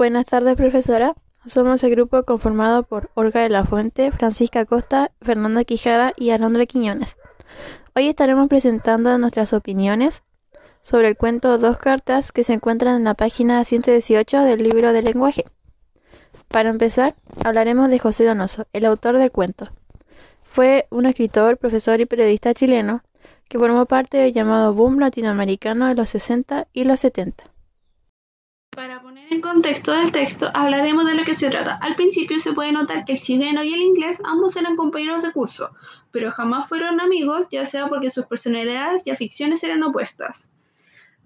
Buenas tardes, profesora. Somos el grupo conformado por Olga de la Fuente, Francisca Costa, Fernanda Quijada y Alondra Quiñones. Hoy estaremos presentando nuestras opiniones sobre el cuento Dos cartas que se encuentran en la página 118 del libro de lenguaje. Para empezar, hablaremos de José Donoso, el autor del cuento. Fue un escritor, profesor y periodista chileno que formó parte del llamado boom latinoamericano de los 60 y los 70. En contexto del texto, hablaremos de lo que se trata. Al principio se puede notar que el chileno y el inglés ambos eran compañeros de curso, pero jamás fueron amigos, ya sea porque sus personalidades y aficiones eran opuestas.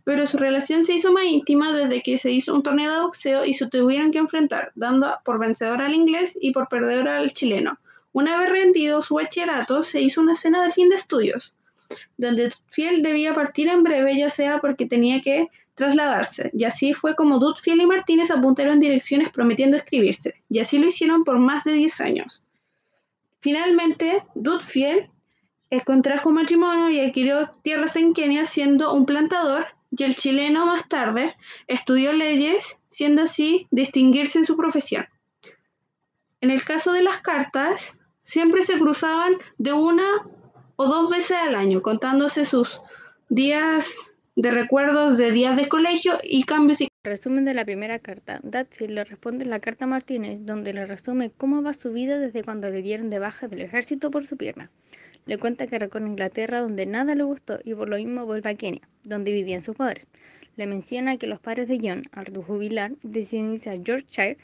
Pero su relación se hizo más íntima desde que se hizo un torneo de boxeo y se tuvieron que enfrentar, dando por vencedor al inglés y por perdedor al chileno. Una vez rendido su bachillerato, se hizo una cena de fin de estudios, donde Fiel debía partir en breve, ya sea porque tenía que trasladarse, y así fue como Dudfield y Martínez apuntaron direcciones prometiendo escribirse, y así lo hicieron por más de 10 años. Finalmente, Dudfield contrajo matrimonio y adquirió tierras en Kenia siendo un plantador, y el chileno más tarde estudió leyes, siendo así distinguirse en su profesión. En el caso de las cartas, siempre se cruzaban de una o dos veces al año, contándose sus días de recuerdos de días de colegio y cambios. Y... Resumen de la primera carta. Datfield le responde en la carta a Martínez, donde le resume cómo va su vida desde cuando le dieron de baja del ejército por su pierna. Le cuenta que recorre Inglaterra donde nada le gustó y por lo mismo vuelve a Kenia, donde vivían sus padres. Le menciona que los padres de John, al jubilar, deciden irse a Yorkshire,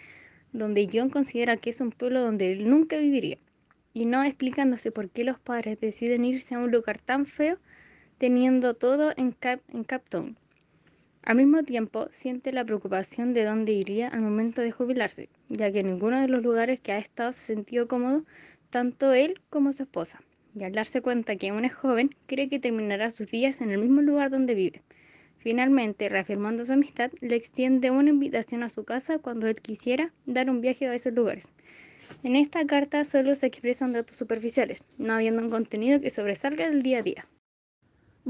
donde John considera que es un pueblo donde él nunca viviría, y no explicándose por qué los padres deciden irse a un lugar tan feo teniendo todo en, Cap en. Al mismo tiempo, siente la preocupación de dónde iría al momento de jubilarse, ya que ninguno de los lugares que ha estado se sintió cómodo, tanto él como su esposa. Y al darse cuenta que aún es joven, cree que terminará sus días en el mismo lugar donde vive. Finalmente, reafirmando su amistad, le extiende una invitación a su casa cuando él quisiera dar un viaje a esos lugares. En esta carta solo se expresan datos superficiales, no habiendo un contenido que sobresalga del día a día.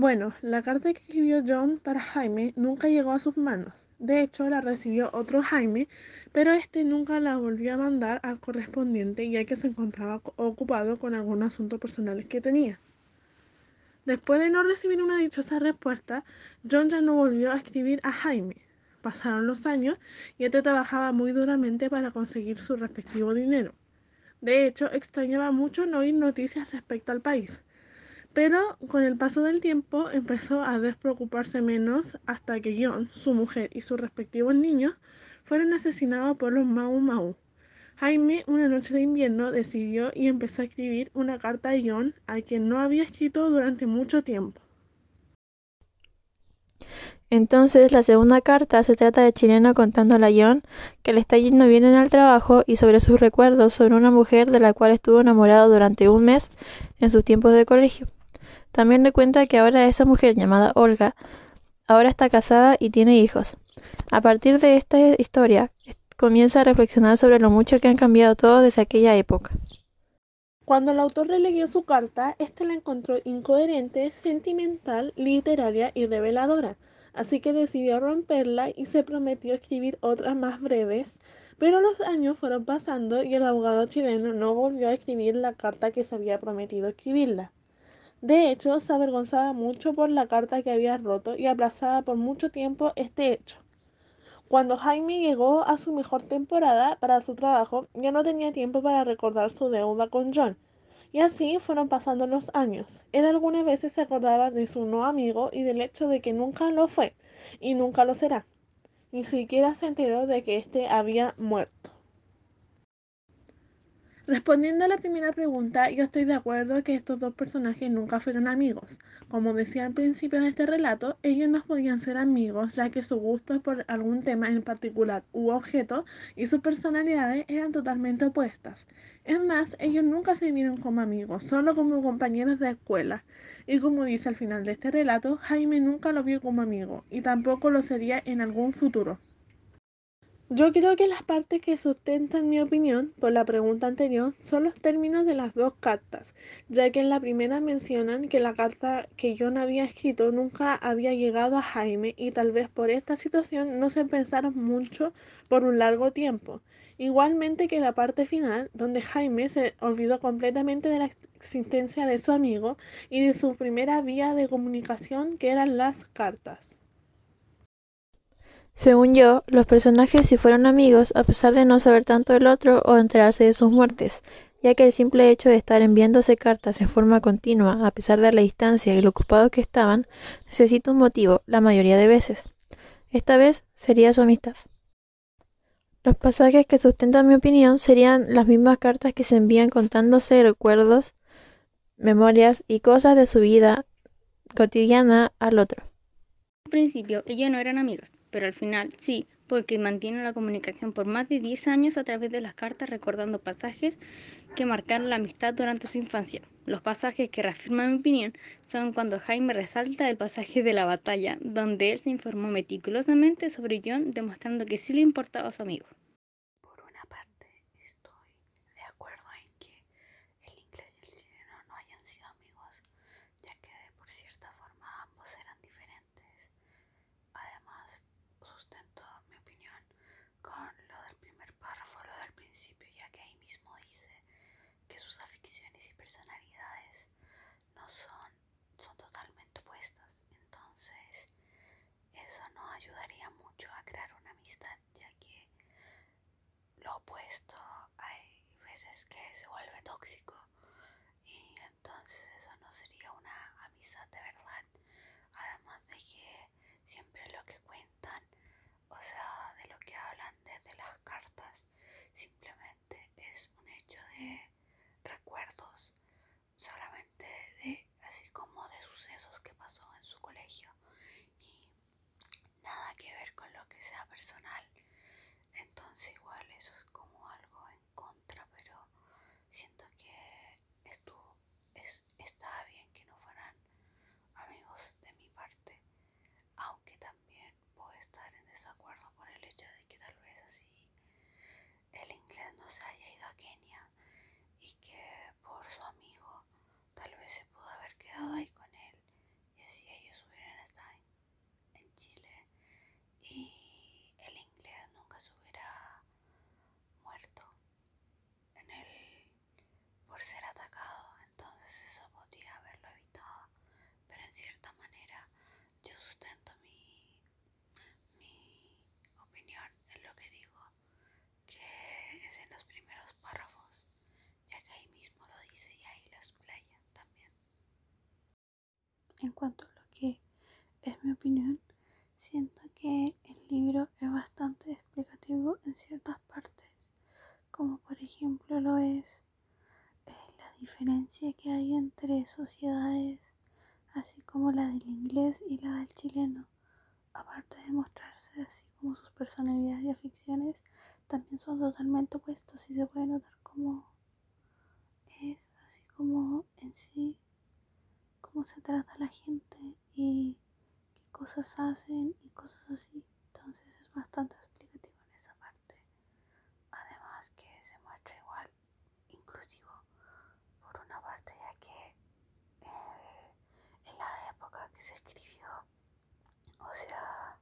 Bueno, la carta que escribió John para Jaime nunca llegó a sus manos. De hecho, la recibió otro Jaime, pero este nunca la volvió a mandar al correspondiente ya que se encontraba ocupado con algún asunto personal que tenía. Después de no recibir una dichosa respuesta, John ya no volvió a escribir a Jaime. Pasaron los años y este trabajaba muy duramente para conseguir su respectivo dinero. De hecho, extrañaba mucho no oír noticias respecto al país pero con el paso del tiempo empezó a despreocuparse menos hasta que John, su mujer y sus respectivos niños fueron asesinados por los Mau Mau. Jaime, una noche de invierno, decidió y empezó a escribir una carta a John a quien no había escrito durante mucho tiempo. Entonces, la segunda carta se trata de Chileno contándole a John que le está yendo bien en el trabajo y sobre sus recuerdos sobre una mujer de la cual estuvo enamorado durante un mes en sus tiempos de colegio. También le cuenta que ahora esa mujer llamada Olga ahora está casada y tiene hijos. A partir de esta historia, comienza a reflexionar sobre lo mucho que han cambiado todo desde aquella época. Cuando el autor releyó su carta, éste la encontró incoherente, sentimental, literaria y reveladora, así que decidió romperla y se prometió escribir otras más breves, pero los años fueron pasando y el abogado chileno no volvió a escribir la carta que se había prometido escribirla. De hecho, se avergonzaba mucho por la carta que había roto y aplazaba por mucho tiempo este hecho. Cuando Jaime llegó a su mejor temporada para su trabajo, ya no tenía tiempo para recordar su deuda con John. Y así fueron pasando los años. Él algunas veces se acordaba de su no amigo y del hecho de que nunca lo fue y nunca lo será. Ni siquiera se enteró de que éste había muerto. Respondiendo a la primera pregunta, yo estoy de acuerdo que estos dos personajes nunca fueron amigos. Como decía al principio de este relato, ellos no podían ser amigos ya que sus gustos por algún tema en particular u objeto y sus personalidades eran totalmente opuestas. Es más, ellos nunca se vieron como amigos, solo como compañeros de escuela. Y como dice al final de este relato, Jaime nunca lo vio como amigo y tampoco lo sería en algún futuro. Yo creo que las partes que sustentan mi opinión por la pregunta anterior son los términos de las dos cartas, ya que en la primera mencionan que la carta que John había escrito nunca había llegado a Jaime y tal vez por esta situación no se pensaron mucho por un largo tiempo. Igualmente que la parte final, donde Jaime se olvidó completamente de la existencia de su amigo y de su primera vía de comunicación que eran las cartas. Según yo, los personajes sí fueron amigos a pesar de no saber tanto del otro o enterarse de sus muertes, ya que el simple hecho de estar enviándose cartas de forma continua, a pesar de la distancia y lo ocupados que estaban, necesita un motivo, la mayoría de veces. Esta vez sería su amistad. Los pasajes que sustentan mi opinión serían las mismas cartas que se envían contándose recuerdos, memorias y cosas de su vida cotidiana al otro. Al principio ellos no eran amigos, pero al final sí, porque mantienen la comunicación por más de 10 años a través de las cartas recordando pasajes que marcaron la amistad durante su infancia. Los pasajes que reafirman mi opinión son cuando Jaime resalta el pasaje de la batalla, donde él se informó meticulosamente sobre John, demostrando que sí le importaba a su amigo. Por una parte, estoy de acuerdo en que el inglés y el chileno no hayan sido amigos, ya que por cierta forma ambos eran diferentes. Además, sustento mi opinión con lo del primer párrafo, lo del principio, ya que ahí mismo dice que sus aficiones y personalidades no son, totalmente opuestas. Entonces, eso no ayudaría mucho a crear una amistad, ya que lo opuesto hay veces que se vuelve tóxico y entonces eso no sería una amistad de verdad. Además de que siempre lo que cuentan, o sea, de lo que hablan desde las cartas, simplemente es un hecho de recuerdos, solamente de así como de sucesos que pasó en su colegio y nada que ver con lo que sea personal. Entonces igual eso es como algo en contra, pero siento que estuvo, es, estaba bien que no fueran amigos de mi parte, aunque también puedo estar en desacuerdo por el hecho de que tal vez así el inglés no se haya ido a Kenia y que por su amigo tal vez se pudo haber quedado ahí con él y así ellos hubieran estado en, en Chile y el inglés nunca se hubiera muerto en el por ser atacado entonces eso podría haberlo evitado pero en cierta manera yo sustento mi mi opinión en lo que digo que es en los primeros párrafos ya que ahí mismo lo dice y ahí lo explaya también en cuanto a lo que es mi opinión siento que el libro es bastante explicativo en ciertas partes como por ejemplo lo es eh, la diferencia que hay entre sociedades, así como la del inglés y la del chileno. Aparte de mostrarse así como sus personalidades y aficiones, también son totalmente opuestos y se puede notar como es así como en sí, cómo se trata la gente y qué cosas hacen y cosas así. Entonces es bastante explicativo en esa parte. Además que se muestra igual inclusivo por una parte ya que eh, en la época que se escribió o sea